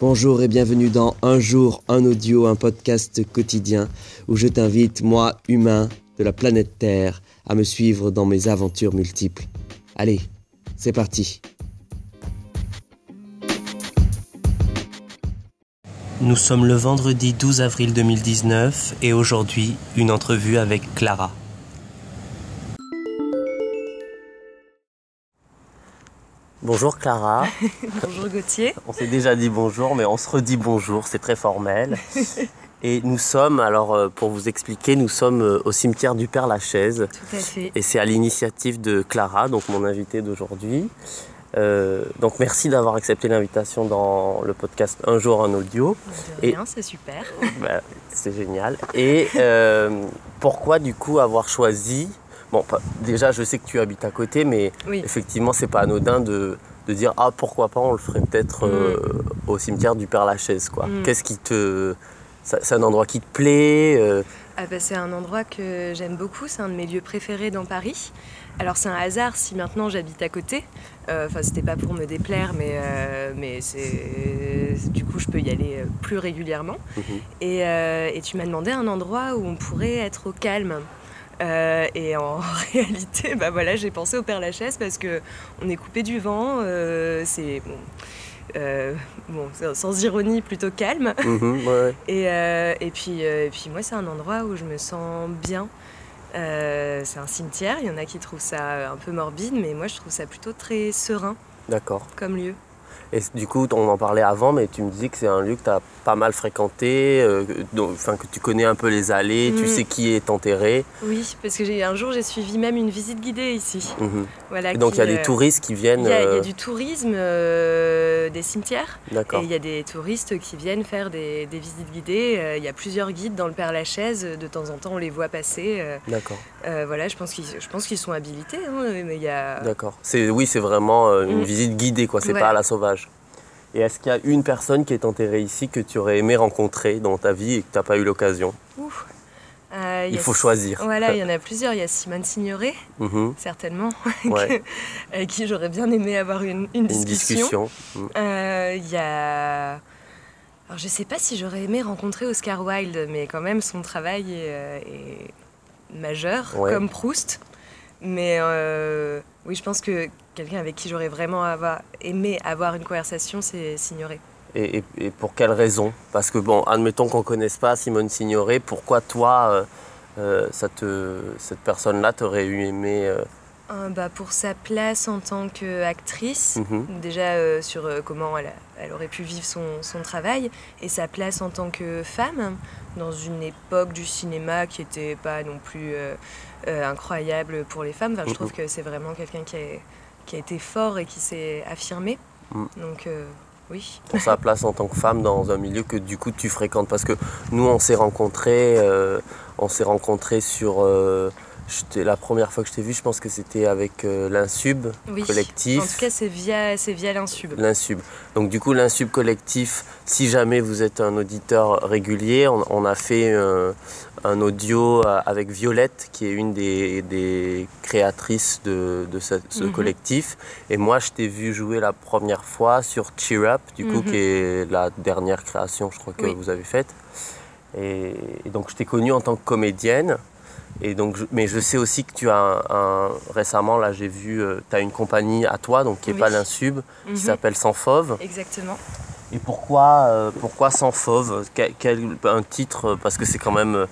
Bonjour et bienvenue dans Un jour, un audio, un podcast quotidien où je t'invite, moi, humain de la planète Terre, à me suivre dans mes aventures multiples. Allez, c'est parti. Nous sommes le vendredi 12 avril 2019 et aujourd'hui, une entrevue avec Clara. Bonjour Clara. bonjour Gauthier. On s'est déjà dit bonjour, mais on se redit bonjour, c'est très formel. Et nous sommes, alors euh, pour vous expliquer, nous sommes euh, au cimetière du Père Lachaise. Tout à fait. Et c'est à l'initiative de Clara, donc mon invitée d'aujourd'hui. Euh, donc merci d'avoir accepté l'invitation dans le podcast Un jour en audio. De rien, c'est super. Bah, c'est génial. Et pourquoi du coup avoir choisi Bon, déjà, je sais que tu habites à côté, mais effectivement, c'est pas anodin de, dire ah pourquoi pas, on le ferait peut-être mm. euh, au cimetière du Père Lachaise, quoi. Mm. Qu'est-ce qui te, c'est un endroit qui te plaît euh? ah bah, c'est un endroit que j'aime beaucoup. C'est un de mes lieux préférés dans Paris. Alors c'est un hasard si maintenant j'habite à côté. Euh, enfin, c'était pas pour me déplaire, mais, mais c'est du coup je peux y aller plus régulièrement. Mm-hmm. Et, et, tu m'as demandé un endroit où on pourrait être au calme. Euh, et en réalité, bah voilà, j'ai pensé au Père Lachaise parce que on est coupé du vent. Euh, c'est euh, bon, sans ironie, plutôt calme. Mhm, et, et, puis, et puis moi, c'est un endroit où je me sens bien. c'est un cimetière. Il y en a qui trouvent ça un peu morbide, mais moi, je trouve ça plutôt très serein. D'accord. Comme lieu. Et du coup, on en parlait avant, mais tu me disais que c'est un lieu que tu as pas mal fréquenté, euh, enfin, que tu connais un peu les allées, tu mm. sais qui est enterré. Oui, parce que un jour j'ai suivi même une visite guidée ici. Mhm. Voilà, donc il y a des euh, touristes qui viennent. Il y, a euh, du tourisme des cimetières. D'accord. Et il y a des touristes qui viennent faire des, visites guidées. Il y a plusieurs guides dans le Père Lachaise. De temps en temps, on les voit passer. D'accord. voilà, je pense qu'ils, je pense qu'ils sont habilités. Hein, mais il y a... D'accord. C'est, oui, c'est vraiment une mm. visite guidée, quoi. C'est pas à la sauvage. Et est-ce qu'il y a une personne qui est enterrée ici que tu aurais aimé rencontrer dans ta vie et que tu n'as pas eu l'occasion? Euh, Il faut choisir. Voilà, il y en a plusieurs. Il y a Simone Signoret, mhm. certainement, avec qui j'aurais bien aimé avoir une, discussion. Euh, il y a. Alors, je ne sais pas si j'aurais aimé rencontrer Oscar Wilde, mais quand même, son travail est, euh, majeur, comme Proust. Mais oui, je pense que quelqu'un avec qui j'aurais vraiment aimé avoir une conversation, c'est Signoret. Et, pour quelle raison? Parce que, bon, admettons qu'on ne connaisse pas Simone Signoret, pourquoi toi, euh, euh, cette personne-là, t'aurais eu aimé euh, bah, Pour sa place en tant qu'actrice, mhm. déjà sur comment elle, aurait pu vivre son, son, travail, et sa place en tant que femme, dans une époque du cinéma qui n'était pas non plus incroyable pour les femmes. je trouve que c'est vraiment quelqu'un qui a été fort et qui s'est affirmé. Mm. Donc euh, oui. Pour sa place en tant que femme dans un milieu que du coup tu fréquentes. Parce que nous on s'est rencontrés, euh, on s'est rencontrés sur la première fois que je t'ai vu, je pense que c'était avec euh, l'Insub collectif. En tout cas, c'est via, via l'Insub. L'Insub. Donc, du coup, l'Insub collectif, si jamais vous êtes un auditeur régulier, on, a fait euh, un audio euh, avec Violette, qui est une des, créatrices de, ce, mhm. collectif. Et moi, je t'ai vu jouer la première fois sur Cheer Up, du coup, mhm. qui est la dernière création, je crois, que vous avez faite. Et, et donc, je t'ai connue en tant que comédienne. Et donc, mais je sais aussi que tu as un, récemment, là j'ai vu, euh, tu as une compagnie à toi, donc qui n'est pas l'Insub, qui mhm. s'appelle Sans Fauve. Exactement. Et pourquoi, euh, pourquoi Sans Fauve quel, Un titre, parce que c'est quand même. Euh,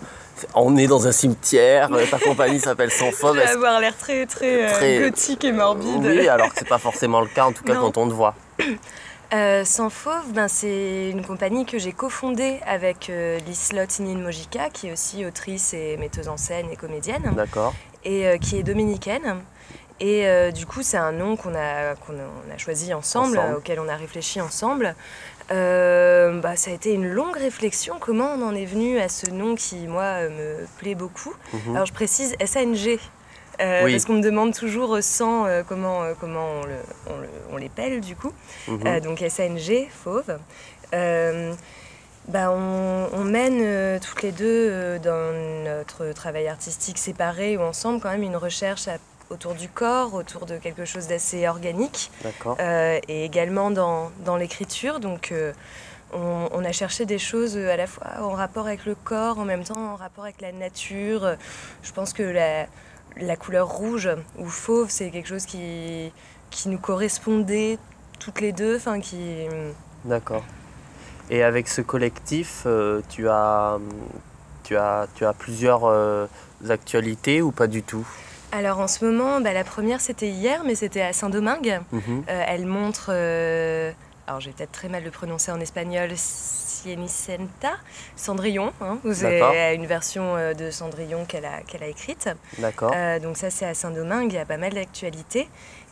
on est dans un cimetière, ta compagnie s'appelle Sans Fauve. Tu avoir l'air très, très, très, gothique et morbide. Oui, alors que c'est pas forcément le cas, en tout cas quand on te voit. Euh, Sans Fauve, ben, c'est une compagnie que j'ai cofondée avec euh, Lislot Mojica, qui est aussi autrice et metteuse en scène et comédienne. D'accord. Et euh, qui est dominicaine. Et euh, du coup, c'est un nom qu'on a, a, choisi ensemble, auquel on a réfléchi ensemble. Bah, ça a été une longue réflexion. Comment on en est venu à ce nom qui, moi, me plaît beaucoup? Mhm. Alors, je précise SNG. Euh, parce qu'on me demande toujours sans euh, comment, euh, comment on, le, on, les pèle du coup. Mhm. donc SNG, fauve. Bah, on, mène toutes les deux dans notre travail artistique séparé ou ensemble quand même une recherche autour du corps, autour de quelque chose d'assez organique. et également dans, dans l'écriture. Donc on, a cherché des choses à la fois en rapport avec le corps, en même temps en rapport avec la nature. Je pense que la, la couleur rouge ou fauve, c'est quelque chose qui, qui nous correspondait toutes les deux. Enfin, qui... D'accord. Et avec ce collectif, euh, tu, as, tu, as, tu as plusieurs euh, actualités ou pas du tout? Alors en ce moment, bah, la première c'était hier, mais c'était à Saint-Domingue. Mhm. Euh, elle montre, alors je vais peut-être très mal le prononcer en espagnol, Cienicenta, Cendrillon. Hein, vous avez une version de Cendrillon qu'elle a, qu'elle a écrite. D'accord. donc ça c'est à Saint-Domingue, il y a pas mal d'actualités.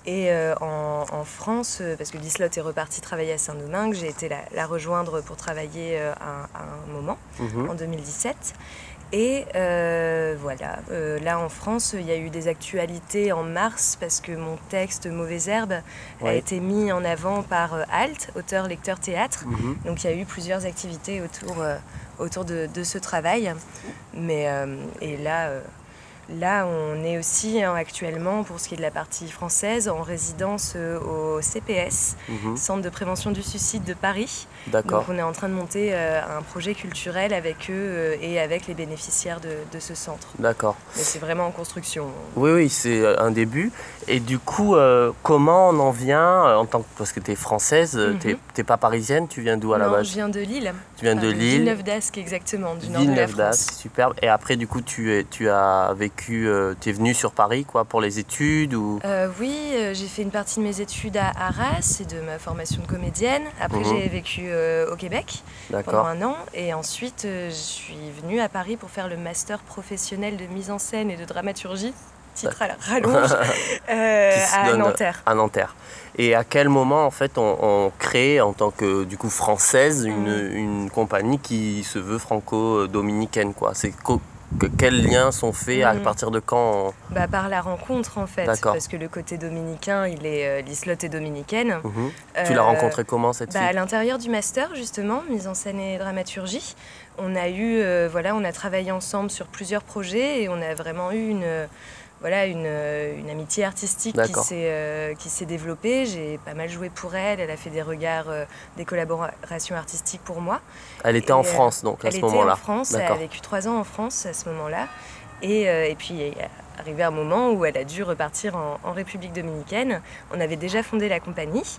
Et euh, en, France, euh, parce que Lislotte est repartie travailler à Saint-Domingue, j'ai été la, rejoindre pour travailler à, euh, un moment, mhm. en 2017. Et voilà, là en France, il y a eu des actualités en mars parce que mon texte Mauvaise Herbe a été mis en avant par Alt, auteur, lecteur, théâtre. Mhm. Donc il y a eu plusieurs activités autour, autour de, de, ce travail. Mais, et là, Là, on est aussi hein, actuellement, pour ce qui est de la partie française, en résidence euh, au CPS, mhm. Centre de prévention du suicide de Paris. Donc on est en train de monter euh, un projet culturel avec eux euh, et avec les bénéficiaires de, ce centre. D'accord. Mais c'est vraiment en construction. Oui, oui, c'est un début. Et du coup, comment on en vient, en tant que, parce que tu es française, mhm. tu n'es pas parisienne, tu viens d'où à la base? je viens de Lille. Viens de Lille Villeneuve d'Ascq, exactement, du nord de la France. superbe. Et après, du coup, tu, es, tu as vécu euh, tu es venu sur Paris quoi, pour les études ou... Euh, oui, euh, j'ai fait une partie de mes études à Arras et de ma formation de comédienne. Après, mhm. j'ai vécu au Québec pendant un an. Et ensuite, je suis venue à Paris pour faire le master professionnel de mise en scène et de dramaturgie titre à la rallonge à Nanterre. À Nanterre. Et à quel moment en fait on, crée en tant que du coup française une, mhm. une compagnie qui se veut franco-dominicaine quoi? C'est quels liens sont faits à mhm. partir de quand bah, Par la rencontre en fait, parce que le côté dominicain, il est euh, l'islotte est dominicaine. Mhm. tu l'as euh, rencontré comment cette bah, fille? À l'intérieur du master justement, mise en scène et dramaturgie. On a eu, euh, voilà, on a travaillé ensemble sur plusieurs projets et on a vraiment eu une voilà, une, euh, une, amitié artistique euh, qui s'est développée. J'ai pas mal joué pour elle. Elle a fait des regards, euh, des collaborations artistiques pour moi. Elle était en France donc à ce moment-là. Elle était en France. Elle a vécu trois ans en France à ce moment-là. Et, et puis est arrivé un moment où elle a dû repartir en, République dominicaine. On avait déjà fondé la compagnie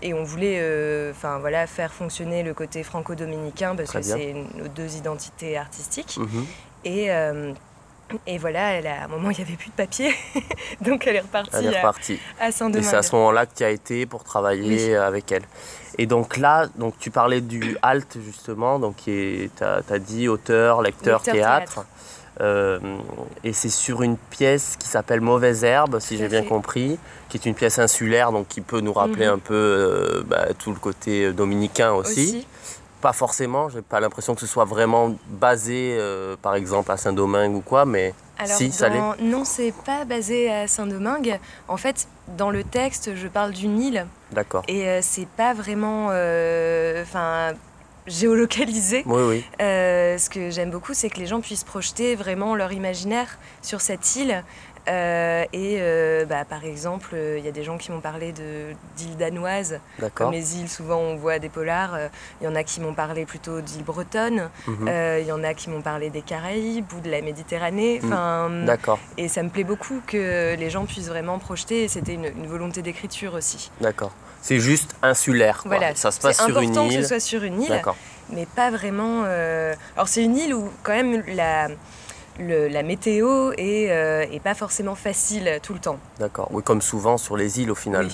et on voulait enfin voilà faire fonctionner le côté franco-dominicain parce que c'est nos deux identités artistiques mhm. et et voilà, elle a, à un moment, il n'y avait plus de papier. donc elle est repartie, À, Saint-Domingue. Et c'est à ce moment-là que tu as été pour travailler avec elle. Et donc là, donc tu parlais du HALT justement, donc tu as, dit auteur, lecteur, théâtre. Euh, et c'est sur une pièce qui s'appelle Mauvaise Herbe, si j'ai bien compris, qui est une pièce insulaire, donc qui peut nous rappeler mhm. un peu euh, bah, tout le côté dominicain aussi. Pas forcément, j'ai pas l'impression que ce soit vraiment basé, euh, par exemple, à Saint-Domingue ou quoi, mais si, ça l'est. Non, c'est pas basé à Saint-Domingue. En fait, dans le texte, je parle d'une île. D'accord. Et euh, c'est pas vraiment. Euh, enfin géolocalisé. Oui, oui. ce que j'aime beaucoup, c'est que les gens puissent projeter vraiment leur imaginaire sur cette île euh, et euh, bah, par exemple, euh, il y a des gens qui m'ont parlé d'îles danoises. Comme les îles, souvent on voit des polars. Il y en a qui m'ont parlé plutôt d'îles bretonnes. Mhm. Il y en a qui m'ont parlé des Caraïbes ou de la Méditerranée. Mhm. Enfin, D'accord. Et ça me plaît beaucoup que les gens puissent vraiment projeter. C'était une, volonté d'écriture aussi. D'accord. C'est juste insulaire. Voilà. Ça se passe sur une île. C'est important que ce soit sur une île. Mais pas vraiment. Alors c'est une île où quand même la la météo est, euh, pas forcément facile tout le temps. D'accord, oui, comme souvent sur les îles au final.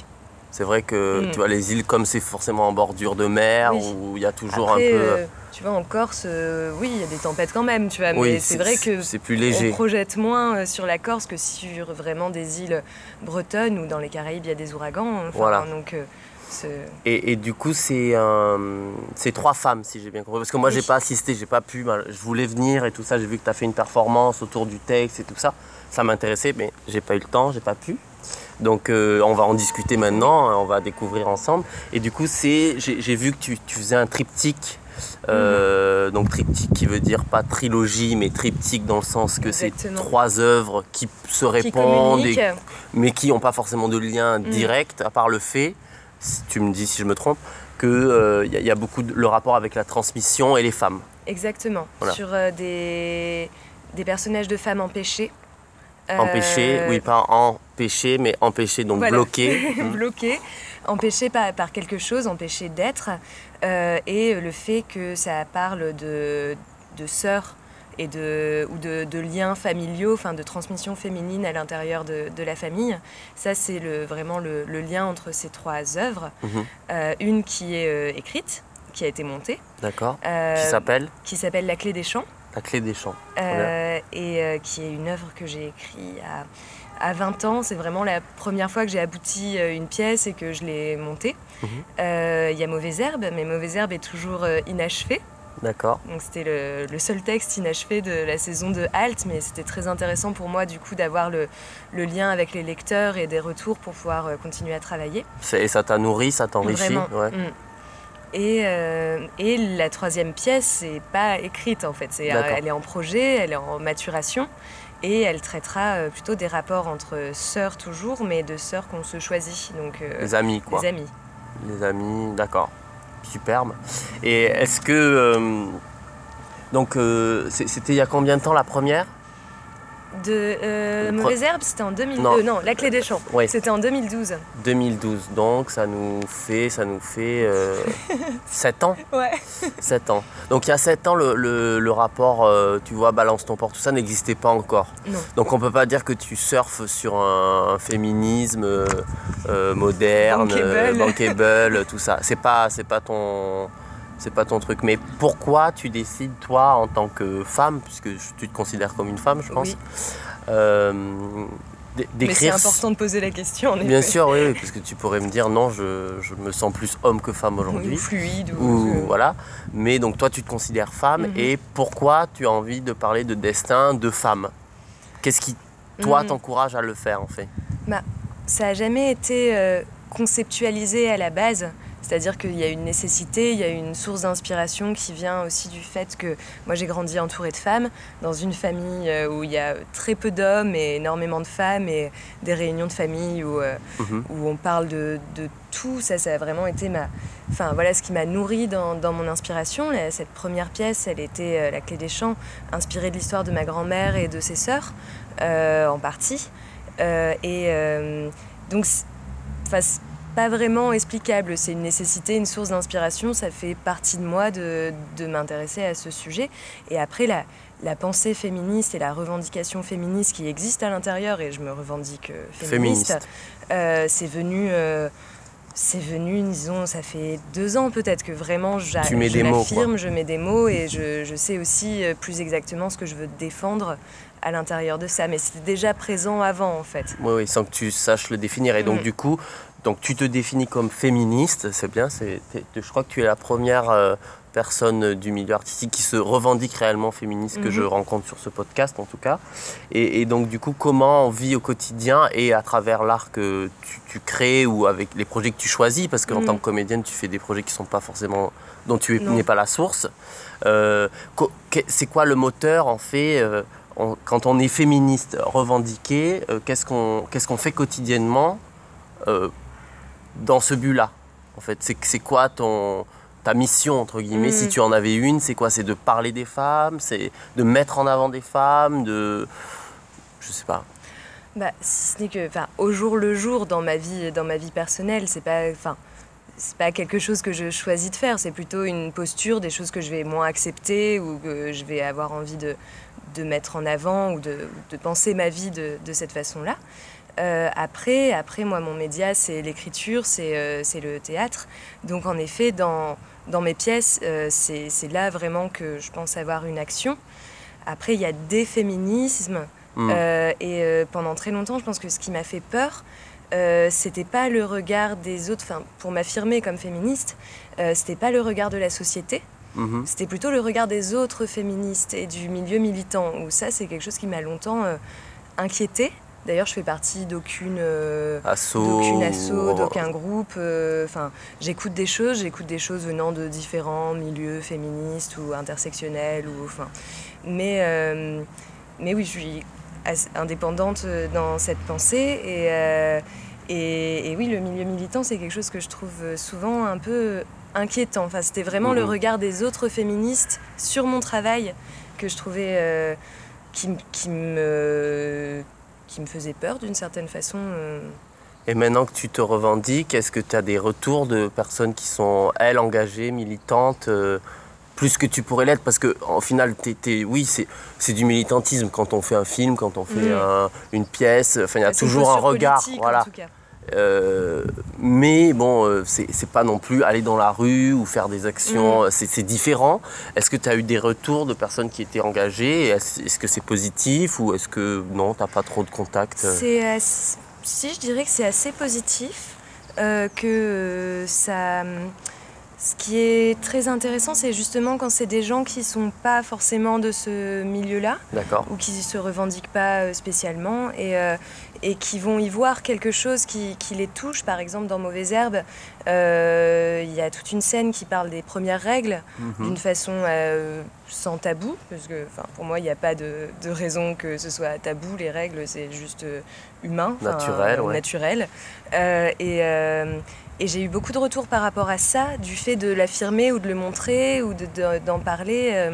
C'est vrai que mm. tu vois, les îles, comme c'est forcément en bordure de mer, où il y a toujours un peu. Euh, tu vois, en Corse, euh, oui, il y a des tempêtes quand même, tu vois, mais c'est vrai que c'est plus léger. On projette moins sur la Corse que sur vraiment des îles bretonnes ou dans les Caraïbes, il y a des ouragans. voilà. Donc, et, du coup, c'est c'est trois femmes, si j'ai bien compris. Parce que moi, j'ai pas assisté, j'ai pas pu. Je voulais venir et tout ça. J'ai vu que tu as fait une performance autour du texte et tout ça. Ça m'intéressait, mais j'ai pas eu le temps, j'ai pas pu. Donc, euh, on va en discuter maintenant, hein, on va découvrir ensemble. Et du coup, c'est j'ai vu que tu, tu, faisais un triptyque. Euh, mhm. Donc triptyque qui veut dire pas trilogie mais triptyque dans le sens que c'est trois œuvres qui se répondent mais qui n'ont pas forcément de lien mhm. direct à part le fait tu me dis si je me trompe. qu'il euh, y, a- y a beaucoup de, le rapport avec la transmission et les femmes. Exactement. Voilà. Sur euh, des, des personnages de femmes empêchées. Empêchés, Euh, oui, pas empêchés, mais empêchés, donc Voilà. bloqués. bloqués, empêchés par, par quelque chose, empêchés d'être, euh, et le fait que ça parle de, de sœurs et de, ou de, de liens familiaux, enfin de transmission féminine à l'intérieur de, de la famille. Ça, c'est le, vraiment le, le lien entre ces trois œuvres. Mhm. Euh, une qui est euh, écrite, qui a été montée, D'accord euh, Qui s'appelle qui s'appelle La clé des champs. La clé des champs. Euh, et euh, qui est une œuvre que j'ai écrite à, à 20 ans. C'est vraiment la première fois que j'ai abouti euh, une pièce et que je l'ai montée. Mhm. Euh, Il y a Mauvaise Herbe, mais Mauvaise Herbe est toujours euh, inachevé. D'accord. Donc c'était le, le seul texte inachevé de la saison de Halt, mais c'était très intéressant pour moi du coup d'avoir le, le lien avec les lecteurs et des retours pour pouvoir euh, continuer à travailler. Et ça t'a nourri, ça t'enrichit ouais. Mm. Et, euh, et la troisième pièce, c'est pas écrite en fait. C'est, euh, elle est en projet, elle est en maturation. Et elle traitera plutôt des rapports entre sœurs toujours, mais de sœurs qu'on se choisit. Donc euh, Les amis, quoi. des amis. Les amis, d'accord. Superbe. Et est-ce que. euh, donc, euh, c'était il y a combien de temps la première? De euh, Mauvaise Herbe, c'était en 2002. Non. Non. La Clé des Champs. C'était en 2012. 2012. Donc, ça nous fait, ça nous fait 7 ans. Ouais. 7 ans. Donc, il y a 7 ans, le, le- le rapport, euh, tu vois, balance ton port, tout ça n'existait pas encore. Non. Donc, on peut pas dire que tu surfes sur un, un féminisme euh, euh, moderne, Bankable. euh, bankable, tout ça. C'est pas, c'est pas ton. C'est pas ton truc. Mais pourquoi tu décides, toi, en tant que femme, puisque tu te considères comme une femme, je pense, Oui. euh, Mais c'est important de poser la question, en effet. Bien sûr, oui, oui, parce que tu pourrais me dire non, je, je me sens plus homme que femme Ou aujourd'hui. fluide. Ou, Ou voilà. Mais donc toi, tu te considères femme Mhm. et pourquoi tu as envie de parler de destin de femme? Qu'est-ce qui, toi, Mhm. t'encourage à le faire en fait? Ça n'a jamais été euh, conceptualisé à la base. C'est-à-dire qu'il y a une nécessité, il y a une source d'inspiration qui vient aussi du fait que moi j'ai grandi entourée de femmes, dans une famille euh, où il y a très peu d'hommes et énormément de femmes, et des réunions de famille où, euh, Mhm. où on parle de, de tout. Ça, ça a vraiment été ma... Enfin voilà ce qui m'a nourri dans, dans mon inspiration. Cette première pièce, elle était euh, La clé des champs, inspirée de l'histoire de ma grand-mère et de ses sœurs, euh, en partie. Euh, et euh, donc, pas vraiment explicable. C'est une nécessité, une source d'inspiration. Ça fait partie de moi de, de m'intéresser à ce sujet. Et après, la, la pensée féministe et la revendication féministe qui existe à l'intérieur, et je me revendique euh, féministe, Féministe. euh, c'est venu. euh, c'est venu, disons, ça fait deux ans peut-être que vraiment j'a- Tu mets je mets des mots et je, je sais aussi plus exactement ce que je veux défendre à l'intérieur de ça. Mais c'était déjà présent avant en fait. Oui, oui, sans que tu saches le définir. Et donc Mhm. du coup, donc tu te définis comme féministe, c'est bien. C'est, je crois que tu es la première euh, personne du milieu artistique qui se revendique réellement féministe que Mhm. je rencontre sur ce podcast en tout cas. Et, et donc du coup, comment on vit au quotidien et à travers l'art que tu, tu crées ou avec les projets que tu choisis, parce qu'en Mhm. tant que comédienne, tu fais des projets qui sont pas forcément dont tu n'es pas la source. Euh, c'est quoi le moteur en fait euh, on- quand on est féministe revendiqué, qu'est-ce qu'on qu'est-ce qu'on fait quotidiennement euh, dans ce but-là En fait, c'est quoi ton ta mission entre guillemets Mm. Si tu en avais une, c'est quoi? C'est de parler des femmes, c'est de mettre en avant des femmes, de je sais pas. Bah, si ce n'est que, enfin, au jour le jour dans ma vie, dans ma vie personnelle, c'est pas, enfin, c'est pas quelque chose que je choisis de faire. C'est plutôt une posture, des choses que je vais moins accepter ou que je vais avoir envie de, de mettre en avant ou de, de penser ma vie de, de cette façon-là. Euh, après, après, moi, mon média, c'est l'écriture, c'est euh, le théâtre. Donc, en effet, dans, dans mes pièces, euh, c'est là vraiment que je pense avoir une action. Après, il y a des féminismes. Mm. Euh, et pendant très longtemps, je pense que ce qui m'a fait peur, c'était pas le regard des autres, enfin, pour m'affirmer comme féministe, c'était pas le regard de la société, Mhm. c'était plutôt le regard des autres féministes et du milieu militant, où ça, c'est quelque chose qui m'a longtemps euh, inquiété. D'ailleurs, je fais partie d'aucune. euh, Asso, ou- d'aucun groupe. euh, Enfin, j'écoute des choses, j'écoute des choses venant de différents milieux féministes ou intersectionnels ou enfin. Mais euh, mais oui, je suis indépendante euh, dans cette pensée et Et, oui, le milieu militant, c'est quelque chose que je trouve souvent un peu inquiétant. Enfin, c'était vraiment le mhm. regard des autres féministes sur mon travail que je trouvais euh, qui, me, qui me faisait peur d'une certaine façon. Euh. Et maintenant que tu te revendiques, est-ce que tu as des retours de personnes qui sont, elles, engagées, militantes euh, plus que tu pourrais l'être? Parce que en final oui c'est du militantisme quand on fait un film quand on fait mhm. une pièce enfin il y a toujours un regard voilà euh, mais bon, euh, c'est pas non plus aller dans la rue ou faire des actions, mm. c'est différent. Est-ce que tu as eu des retours de personnes qui étaient engagées? Est-ce que c'est positif ou est-ce que non, tu pas trop de contact Si, je dirais que c'est assez positif, euh, que ça ce qui est très intéressant, c'est justement quand c'est des gens qui ne sont pas forcément de ce milieu-là, ou qui ne se revendiquent pas euh, spécialement, et, euh, et, qui vont y voir quelque chose qui, qui les touche. Par exemple, dans Mauvaises Herbes, euh, il y a toute une scène qui parle des premières règles mhm. d'une façon sans tabou, parce que pour moi, il n'y a pas de, de, raison que ce soit tabou. Les règles, c'est juste humain, naturel. naturel. et et j'ai eu beaucoup de retours par rapport à ça, du fait de l'affirmer ou de le montrer ou d'en parler. Euh,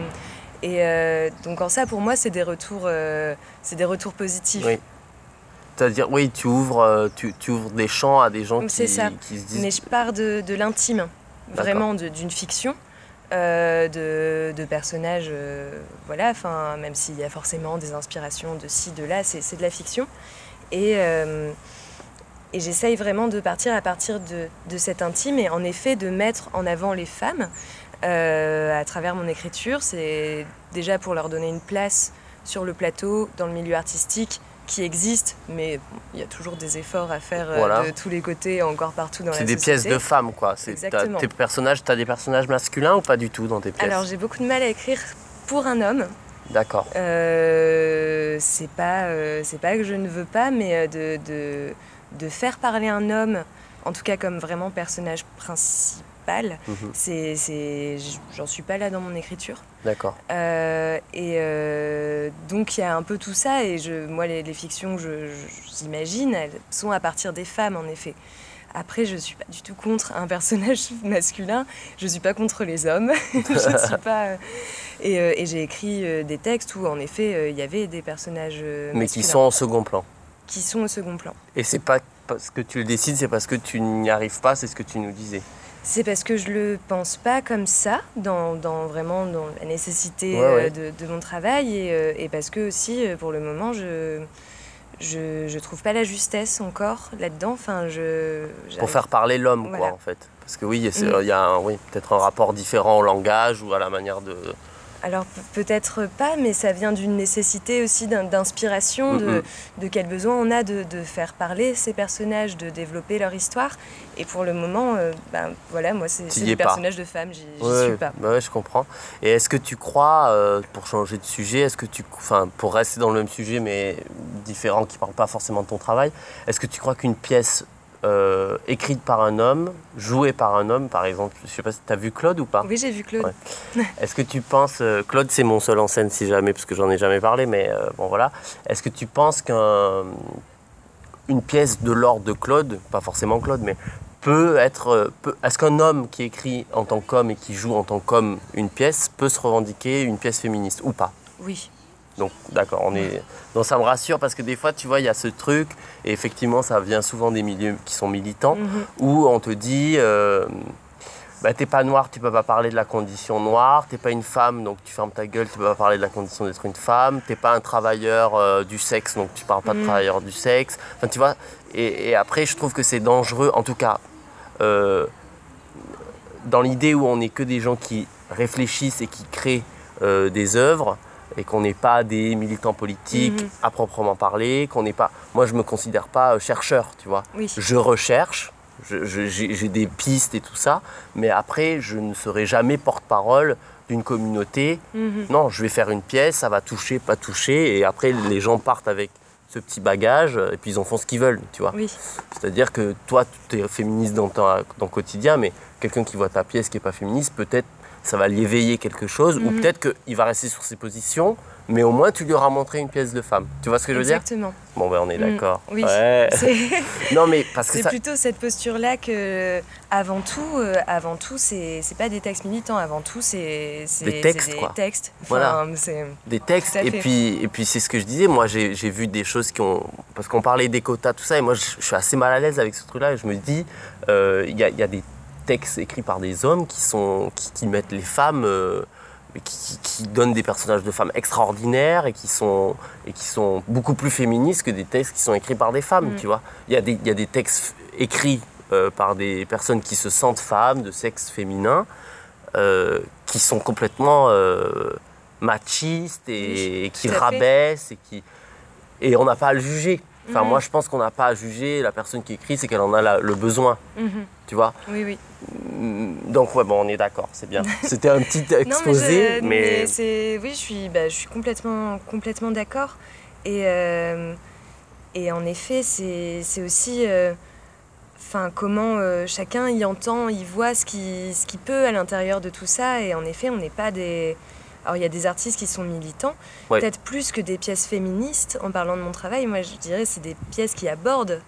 et euh, donc en ça, pour moi, c'est des retours, euh, c'est des retours positifs. Oui. C'est-à-dire, oui, tu ouvres, tu, tu, ouvres des champs à des gens qui, ça. qui se disent. Mais je pars de, de l'intime, vraiment d'une fiction. de, de, personnages, voilà, enfin, même s'il y a forcément des inspirations de ci, de là, c'est de la fiction. Et, et j'essaye vraiment de partir à partir de, de, cet intime et en effet de mettre en avant les femmes euh, à travers mon écriture. C'est déjà pour leur donner une place sur le plateau, dans le milieu artistique qui existe, mais il y a toujours des efforts à faire euh, de tous les côtés, encore partout dans la société. C'est des pièces de femmes, quoi. Exactement. tes personnages, tu as des personnages masculins ou pas du tout dans tes pièces? Alors j'ai beaucoup de mal à écrire pour un homme. D'accord. Euh, c'est pas, euh, c'est pas que je ne veux pas, mais de, de de faire parler un homme, en tout cas comme vraiment personnage principal, mhm. c'est, j'en suis pas là dans mon écriture. D'accord. Euh, et euh, donc il y a un peu tout ça, et je, moi les, fictions que j'imagine, elles sont à partir des femmes en effet. Après, je ne suis pas du tout contre un personnage masculin, je ne suis pas contre les hommes. je suis pas... Euh, et, j'ai écrit des textes où, en effet, il y avait des personnages Mais qui sont en second plan qui sont au second plan. Et c'est pas parce que tu le décides, c'est parce que tu n'y arrives pas, c'est ce que tu nous disais. C'est parce que je le pense pas comme ça, dans, dans vraiment dans la nécessité euh, De, de, mon travail, et, euh, et, parce que aussi, euh, pour le moment, je je, je trouve pas la justesse encore là-dedans. Enfin, je, Pour faire parler l'homme, quoi, en fait. Parce que oui, il y a, mm. oui, peut-être un rapport différent au langage ou à la manière de, alors peut-être pas, mais ça vient d'une nécessité aussi d'inspiration, de, quel besoin on a de, faire parler ces personnages, de développer leur histoire. Et pour le moment, euh, ben, voilà, moi c'est des personnages de femmes, j'y suis pas. Bah je comprends. Et est-ce que tu crois, euh, pour changer de sujet, est-ce que tu, enfin pour rester dans le même sujet mais différent, qui parle pas forcément de ton travail, est-ce que tu crois qu'une pièce euh, écrite par un homme, jouée par un homme, par exemple. Je sais pas si tu as vu Claude ou pas Oui, j'ai vu Claude. Est-ce que tu penses, euh, Claude c'est mon seul en scène si jamais, parce que j'en ai jamais parlé, mais euh, bon voilà. Est-ce que tu penses qu'une pièce de l'ordre de Claude, pas forcément Claude, mais peut être... Est-ce qu'un homme qui écrit en tant qu'homme et qui joue en tant qu'homme une pièce peut se revendiquer une pièce féministe ou pas? Oui. Donc d'accord, on est. Donc ça me rassure parce que des fois, tu vois, il y a ce truc, et effectivement, ça vient souvent des milieux qui sont militants, mhm. où on te dit euh, bah, t'es pas noir, tu peux pas parler de la condition noire, t'es pas une femme, donc tu fermes ta gueule, tu peux pas parler de la condition d'être une femme, t'es pas un travailleur euh, du sexe, donc tu parles pas de mhm. travailleur du sexe. Enfin, tu vois, et, après, je trouve que c'est dangereux, en tout cas, euh, dans l'idée où on n'est que des gens qui réfléchissent et qui créent des œuvres et qu'on n'est pas des militants politiques mhm. à proprement parler, qu'on n'est pas... Moi, je me considère pas euh, chercheur, tu vois. Je recherche, j'ai des pistes et tout ça, mais après, je ne serai jamais porte-parole d'une communauté. Mhm. Non, je vais faire une pièce, ça va toucher, pas toucher, et après, les gens partent avec ce petit bagage, et puis ils en font ce qu'ils veulent, tu vois. C'est-à-dire que toi, tu es féministe dans ton, dans quotidien, mais quelqu'un qui voit ta pièce qui n'est pas féministe, peut-être ça va l'éveiller quelque chose, ou mhm. peut-être qu'il va rester sur ses positions, mais au moins tu lui auras montré une pièce de femme. Tu vois ce que je veux dire? Exactement. Bon, ben on est Mm, d'accord. oui. Ouais. Non, mais parce que C'est ça. plutôt cette posture-là que, avant tout, euh, avant tout, c'est c'est pas des textes militants. Avant tout, c'est c'est- Des textes, des quoi. textes. Voilà. Enfin, des textes et puis et puis c'est ce que je disais moi j'ai j'ai vu des choses qui ont parce qu'on parlait des quotas tout ça et moi je, je suis assez mal à l'aise avec ce truc là et je me dis euh, il y, a, il y a des textes écrits par des hommes qui sont qui, qui mettent les femmes euh, qui, donnent des personnages de femmes extraordinaires et qui sont et qui sont beaucoup plus féministes que des textes qui sont écrits par des femmes Mm. tu vois il y a des il y a des textes écrits euh, par des personnes qui se sentent femmes de sexe féminin euh, qui sont complètement machistes et, et qui rabaissent et qui et on n'a pas à le juger. Enfin Mhm. moi je pense qu'on n'a pas à juger la personne qui écrit, c'est qu'elle en a la- le besoin, Mhm. tu vois. Oui, oui. Mm, Donc ouais bon on est d'accord, c'est bien. C'était un petit Non, exposé, je- mais, c'est, oui, je suis, bah, je suis complètement, complètement d'accord. Et, euh, et en effet, c'est, aussi, euh, enfin, comment euh, chacun y entend, y voit ce qui, ce qui peut à l'intérieur de tout ça. Et en effet, on n'est pas des. Alors, il y a des artistes qui sont militants, Ouais. peut-être plus que des pièces féministes. En parlant de mon travail, moi, je dirais c'est des pièces qui abordent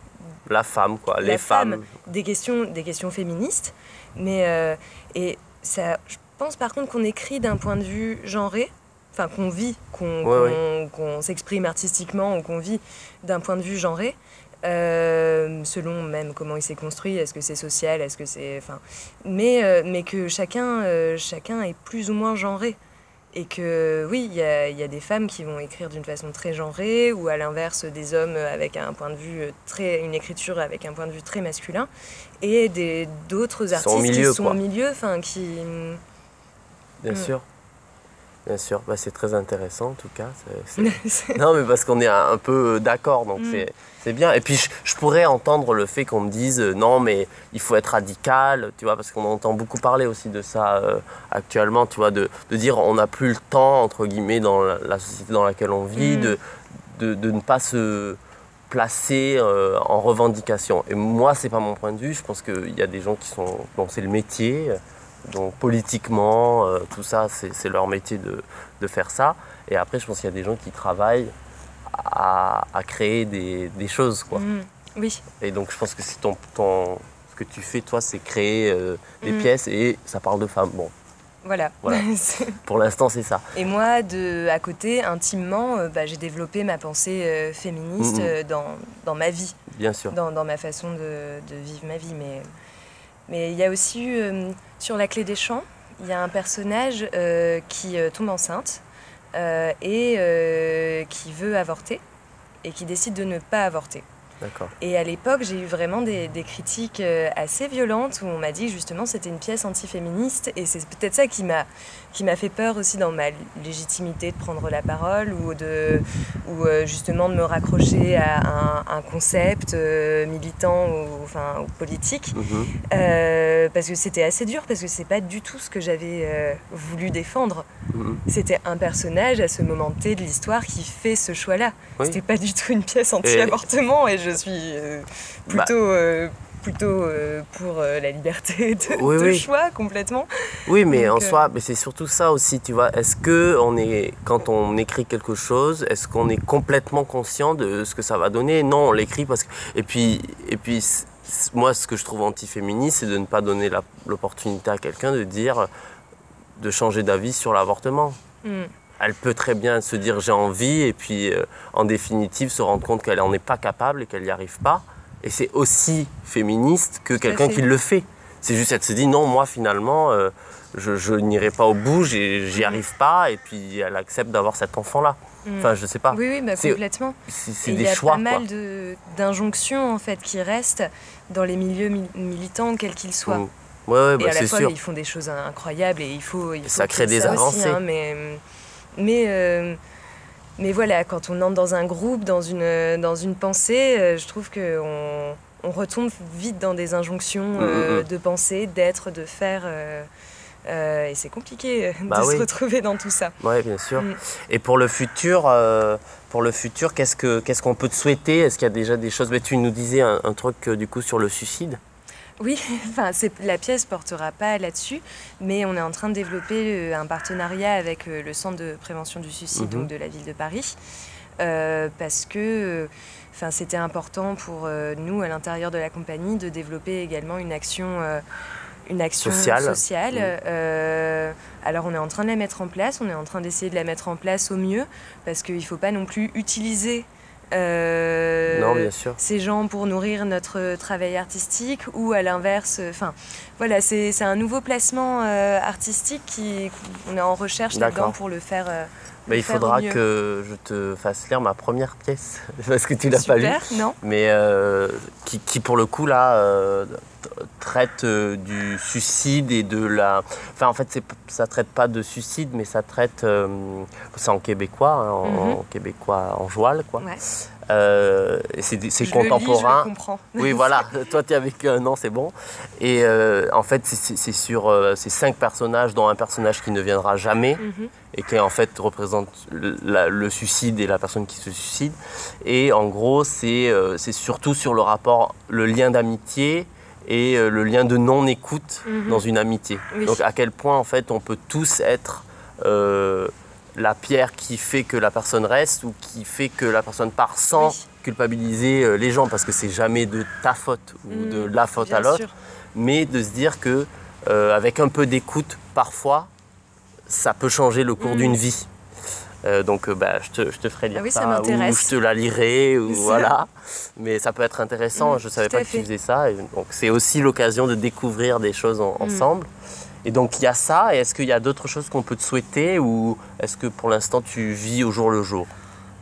la femme quoi, la les femme. femmes. des questions, des questions féministes. Mais euh, et ça, je pense par contre qu'on écrit d'un point de vue genré, enfin qu'on vit, qu'on Ouais, s'exprime artistiquement ou qu'on vit d'un point de vue genré. euh, selon même comment il s'est construit, est-ce que c'est social, est-ce que c'est, enfin, mais euh, mais que chacun chacun est plus ou moins genré et que oui, il y a, il y a des femmes qui vont écrire d'une façon très genrée, ou à l'inverse des hommes avec un point de vue très, une écriture avec un point de vue très masculin, et d'autres artistes milieu, qui sont au milieu, enfin qui. Bien Mm. sûr. Bien sûr, bah, c'est très intéressant en tout cas. Non, mais parce qu'on est un, peu d'accord, donc Mm. c'est- bien. Et puis, je, je pourrais entendre le fait qu'on me dise euh, non, mais il faut être radical, tu vois, parce qu'on entend beaucoup parler aussi de ça euh, actuellement, tu vois, de, de dire on n'a plus le temps, entre guillemets, dans la, la société dans laquelle on vit, Mm. de, de, de ne pas se placer euh, en revendication. Et moi, c'est pas mon point de vue. Je pense qu'il y a des gens qui sont. Bon, c'est le métier. Donc politiquement, euh, tout ça, c'est leur métier de, de faire ça. Et après, je pense qu'il y a des gens qui travaillent à, à créer des, des choses. Quoi. Mm. Oui, Et donc, je pense que c'est ton, ton, ce que tu fais, toi, c'est créer euh, des Mm. pièces et ça parle de femmes. Bon, voilà. Voilà. Pour l'instant, c'est ça. Et moi, de, à côté, intimement, euh, bah, j'ai développé ma pensée féministe euh, dans, dans ma vie. Bien sûr. dans, dans ma façon de, de vivre ma vie. Mais mais il y a aussi eu, sur La Clé des Champs, il y a un personnage euh, qui euh, tombe enceinte euh, et qui veut avorter et qui décide de ne pas avorter. Et à l'époque, j'ai eu vraiment des, des critiques euh, assez violentes où on m'a dit que justement c'était une pièce antiféministe et c'est peut-être ça qui m'a qui m'a fait peur aussi dans ma légitimité de prendre la parole ou de ou euh, justement de me raccrocher à un, un concept euh, militant ou enfin ou politique Mhm. Euh, parce que c'était assez dur parce que c'est pas du tout ce que j'avais euh, voulu défendre. Mhm. C'était un personnage à ce moment T de l'histoire qui fait ce choix-là. Oui. C'était pas du tout une pièce anti-avortement et, je suis euh, Bah. plutôt, euh, plutôt euh, pour euh, la liberté de, Oui, de oui. choix complètement. Oui, mais Donc, en euh, soi, mais c'est surtout ça aussi, tu vois. Est-ce que on est, quand on écrit quelque chose, est-ce qu'on est complètement conscient de ce que ça va donner? Non, on l'écrit parce que. Et puis, et puis, moi, ce que je trouve antiféministe, c'est de ne pas donner l'opportunité à quelqu'un de dire, de changer d'avis sur l'avortement. Hmm. Elle peut très bien se dire j'ai envie et puis euh, en définitive se rendre compte qu'elle n'en est pas capable et qu'elle n'y arrive pas. Et c'est aussi féministe que quelqu'un qui le fait. C'est juste elle se dit non moi finalement euh, je, je n'irai pas au bout, j'y arrive pas et puis elle accepte d'avoir cet enfant là. Hmm. Enfin je sais pas. Oui, oui, bah, complètement. C'est Et c'est il des y a choix pas mal de- d'injonctions en fait qui restent dans les milieux mi- militants, quels qu'ils soient. Mm. Ouais, ouais, et bah, à la fois, sûr. ils font des choses incroyables et il faut. Il faut Ça crée des ça aussi, avancées. hein, mais, mais, euh, mais voilà, quand on entre dans un groupe, dans une, dans une pensée, euh, je trouve qu'on on retombe vite dans des injonctions euh, Mm, mm, de penser, d'être, de faire. euh, et c'est compliqué Bah de oui. se retrouver dans tout ça. Ouais, bien sûr. Mm. Et pour le futur, euh, pour le futur, qu'est-ce que qu'est-ce qu'on peut te souhaiter? Est-ce qu'il y a déjà des choses? Mais tu nous disais un, un truc euh, du coup sur le suicide. Oui, enfin, la pièce portera pas là-dessus, mais on est en train de développer un partenariat avec le Centre de prévention du suicide mhm. donc de la ville de Paris, parce que enfin, c'était important pour nous, à l'intérieur de la compagnie, de développer également une action une action sociale. Euh, alors on est en train de la mettre en place, on est en train d'essayer de la mettre en place au mieux, parce qu'il ne faut pas non plus utiliser euh, ces gens pour nourrir notre travail artistique ou à l'inverse. Enfin, voilà, c'est un nouveau placement euh, artistique qui on est en recherche dedans pour le faire. Mais il faudra que je te fasse lire ma première pièce parce que tu l'as pas lu. non. Mais qui, qui, pour le coup là traite euh, du suicide et de la. Enfin, en fait, ça traite pas de suicide, mais ça traite. Euh, c'est en québécois, hein, en, mhm. québécois, en joual, quoi. Euh, c'est contemporain. Le lis, je oui, voilà. Toi, tu es avec. non, c'est bon. Et en fait, c'est sur ces cinq personnages, dont un personnage qui ne viendra jamais. Mhm. Et qui en fait représente le, suicide et la personne qui se suicide. Et en gros, c'est surtout sur le rapport, le lien d'amitié et euh, le lien de non-écoute mhm. dans une amitié. Donc à quel point en fait on peut tous être euh, la pierre qui fait que la personne reste ou qui fait que la personne part sans culpabiliser euh, les gens parce que c'est jamais de ta faute ou mhm. de la faute à l'autre, mais de se dire que avec un peu d'écoute parfois ça peut changer le cours mhm. d'une vie. Euh, donc euh, bah, je, te, je, te, ferai lire ah ça, ou je te la lirai, ou voilà. Mais ça peut être intéressant, mm, je ne savais pas que tu faisais ça. donc c'est aussi l'occasion de découvrir des choses mm. ensemble. Et donc il y a ça, et est-ce qu'il y a d'autres choses qu'on peut te souhaiter, ou est-ce que pour l'instant tu vis au jour le jour?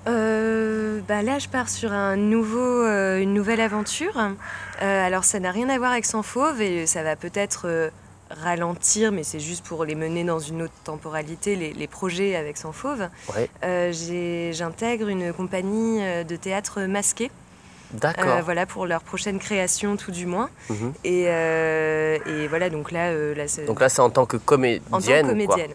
Euh, bah là, je pars sur un nouveau, une nouvelle aventure. alors, ça n'a rien à voir avec Sans Fauve et ça va peut-être ralentir, mais c'est juste pour les mener dans une autre temporalité, les, projets avec Sans Fauve. Euh, j'intègre une compagnie euh, de théâtre masqué. D'accord. Euh, voilà, pour leur prochaine création, tout du moins. Mhm. et, voilà, donc là. donc là, c'est en tant que comédienne. En tant que comédienne.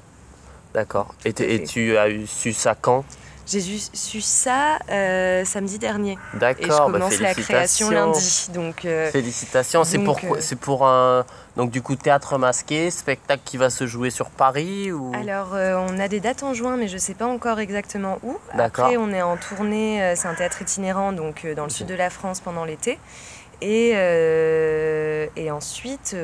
D'accord. Et, et, tu as eu su ça quand? J'ai su ça euh, samedi dernier. D'accord. Et je bah, commence la création lundi. Donc, euh, félicitations. C'est pour, euh, c'est pour un donc du coup théâtre masqué, spectacle qui va se jouer sur Paris ou? Alors on a des dates en juin, mais je ne sais pas encore exactement où. Après on est en tournée, c'est un théâtre itinérant donc dans le sud de la France pendant l'été. Et, et ensuite,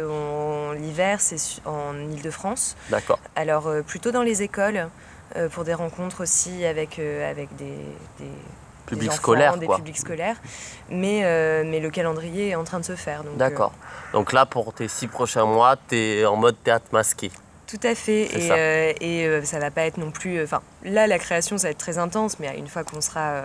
l'hiver, c'est en Ile-de-France. D'accord. Alors, plutôt dans les écoles. Euh, pour des rencontres aussi avec, euh, avec des, des publics scolaires. Des publics scolaires. Mais, euh, mais le calendrier est en train de se faire. D'accord. Donc là, pour tes six prochains mois, tu es en mode théâtre masqué. Tout à fait. Et, ça. Euh, et euh, ça va pas être non plus. Euh, enfin, là, la création, ça va être très intense, mais une fois qu'on sera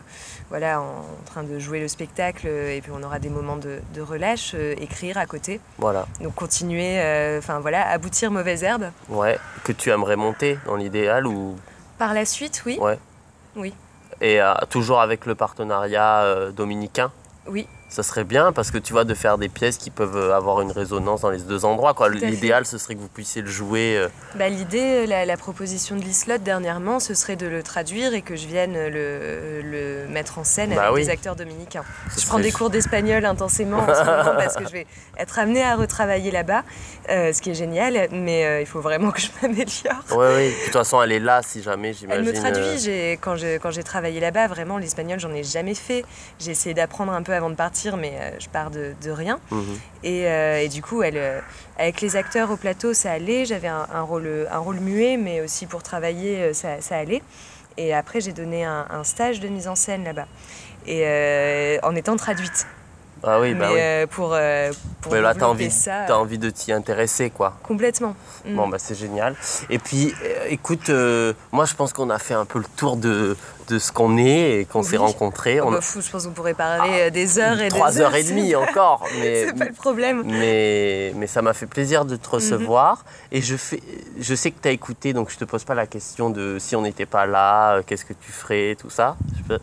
voilà, en, train de jouer le spectacle et puis on aura des moments de, relâche, écrire à côté. Voilà. Donc continuer, enfin voilà, aboutir mauvaise herbe. Ouais. Que tu aimerais monter dans l'idéal ou? Par la suite, oui. Ouais. Oui. Et toujours avec le partenariat dominicain. Oui ça serait bien parce que tu vois de faire des pièces qui peuvent avoir une résonance dans les deux endroits l'idéal ce serait que vous puissiez le jouer euh. bah, l'idée la, proposition de l'Islot dernièrement ce serait de le traduire et que je vienne le, le mettre en scène bah avec des acteurs dominicains. Je prends des cours d'espagnol intensément en ce moment parce que je vais être amenée à retravailler là-bas euh, ce qui est génial mais euh, il faut vraiment que je m'améliore. Oui. Oui de toute façon elle est là si jamais j'imagine elle me traduit quand j'ai quand j'ai travaillé là-bas vraiment l'espagnol j'en ai jamais fait. J'ai essayé d'apprendre un peu avant de partir mais euh, je pars de, rien. Mhm. Euh, et, du coup, elle, euh, avec les acteurs au plateau, ça allait. J'avais un, rôle, un rôle muet, mais aussi pour travailler, ça, allait. Et après, j'ai donné un, stage de mise en scène là-bas, et en étant traduite. Ah oui, bah oui. pour, pour mais là, tu as envie, as envie de t'y intéresser, quoi. Complètement. Bon, bah c'est génial. Et puis, écoute, moi, je pense qu'on a fait un peu le tour de, de ce qu'on est et qu'on s'est rencontrés. Oh, on... Bah, fou, je pense qu'on pourrait parler ah, des heures et Trois heures et demie encore. Mais, c'est pas le problème. Mais, mais ça m'a fait plaisir de te mhm. recevoir. Et je, fais, je sais que tu as écouté, donc je te pose pas la question de si on n'était pas là, euh, qu'est-ce que tu ferais, tout ça.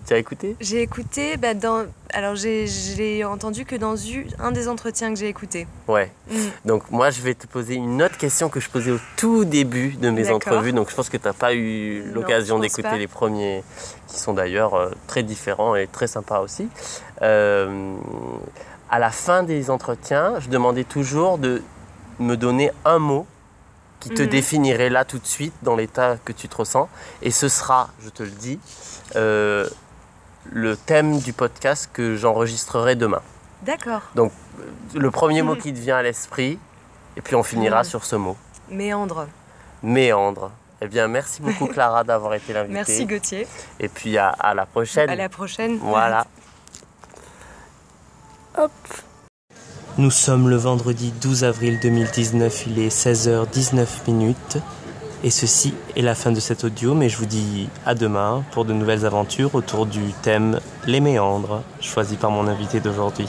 Tu as écouté? J'ai écouté, bah, dans... alors j'ai entendu que dans un des entretiens que j'ai écouté. Ouais. Mm. Donc moi, je vais te poser une autre question que je posais au tout début de mes entrevues. Donc je pense que tu n'as pas eu l'occasion d'écouter les premiers qui sont d'ailleurs euh, très différents et très sympas aussi. Euh, à la fin des entretiens, je demandais toujours de me donner un mot qui te Mhm. définirait là tout de suite dans l'état que tu te ressens. Et ce sera, je te le dis, euh, le thème du podcast que j'enregistrerai demain. D'accord. Le premier mot Mhm. qui te vient à l'esprit, et puis on finira Mhm. sur ce mot. Méandre. Méandre. Eh bien, merci beaucoup Clara d'avoir été l'invitée. Merci Gauthier. Et puis à, à la prochaine. À la prochaine. Voilà. Hop. Nous sommes le vendredi 12 avril 2019, il est 16h19 minutes. Et ceci est la fin de cet audio, mais je vous dis à demain pour de nouvelles aventures autour du thème Les méandres, choisi par mon invité d'aujourd'hui.